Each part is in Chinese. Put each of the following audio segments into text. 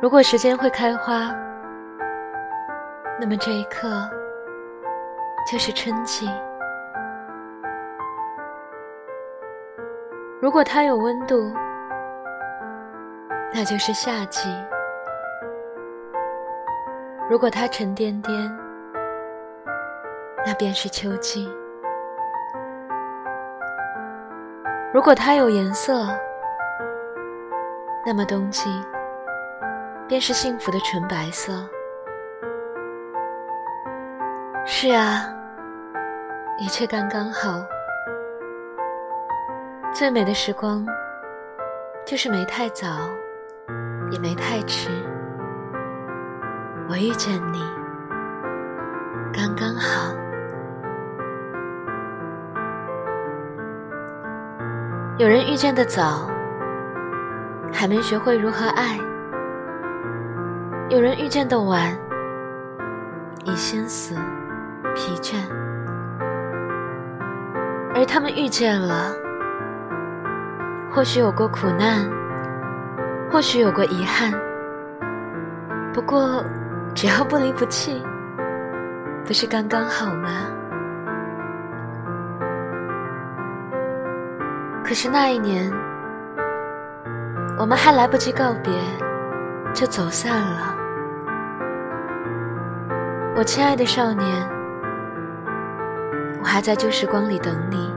如果时间会开花，那么这一刻就是春季。如果它有温度，那就是夏季；如果它沉甸甸，那便是秋季；如果它有颜色，那么冬季。便是幸福的纯白色。是啊，一切刚刚好。最美的时光，就是没太早，也没太迟。我遇见你，刚刚好。有人遇见的早，还没学会如何爱；有人遇见的晚，已心死疲倦。而他们遇见了。或许有过苦难，或许有过遗憾，不过只要不离不弃，不是刚刚好吗？可是那一年，我们还来不及告别，就走散了。我亲爱的少年，我还在旧时光里等你，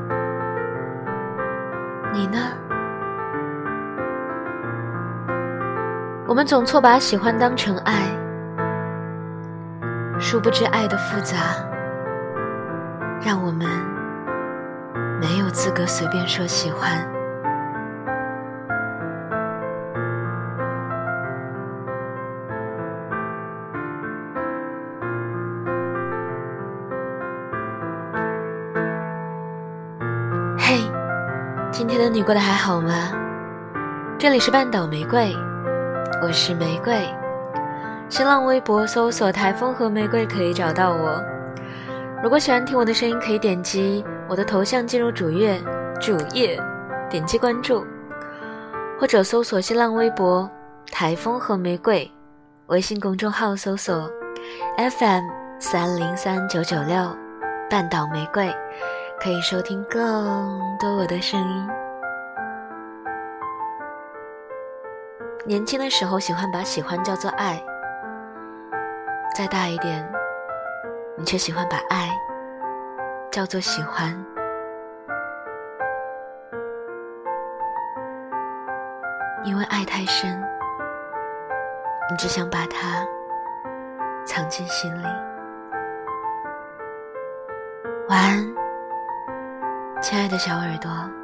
你呢？我们总错把喜欢当成爱，殊不知爱的复杂，让我们没有资格随便说喜欢。今天的你过得还好吗？这里是半岛玫瑰。我是玫瑰，新浪微博搜索“台风和玫瑰”可以找到我。如果喜欢听我的声音，可以点击我的头像进入主页，主页点击关注，或者搜索新浪微博“台风和玫瑰”，微信公众号搜索 “FM 三零三九九六半岛玫瑰”，可以收听更多我的声音。年轻的时候喜欢把喜欢叫做爱，再大一点，你却喜欢把爱叫做喜欢，因为爱太深，你只想把它藏进心里。晚安，亲爱的小耳朵。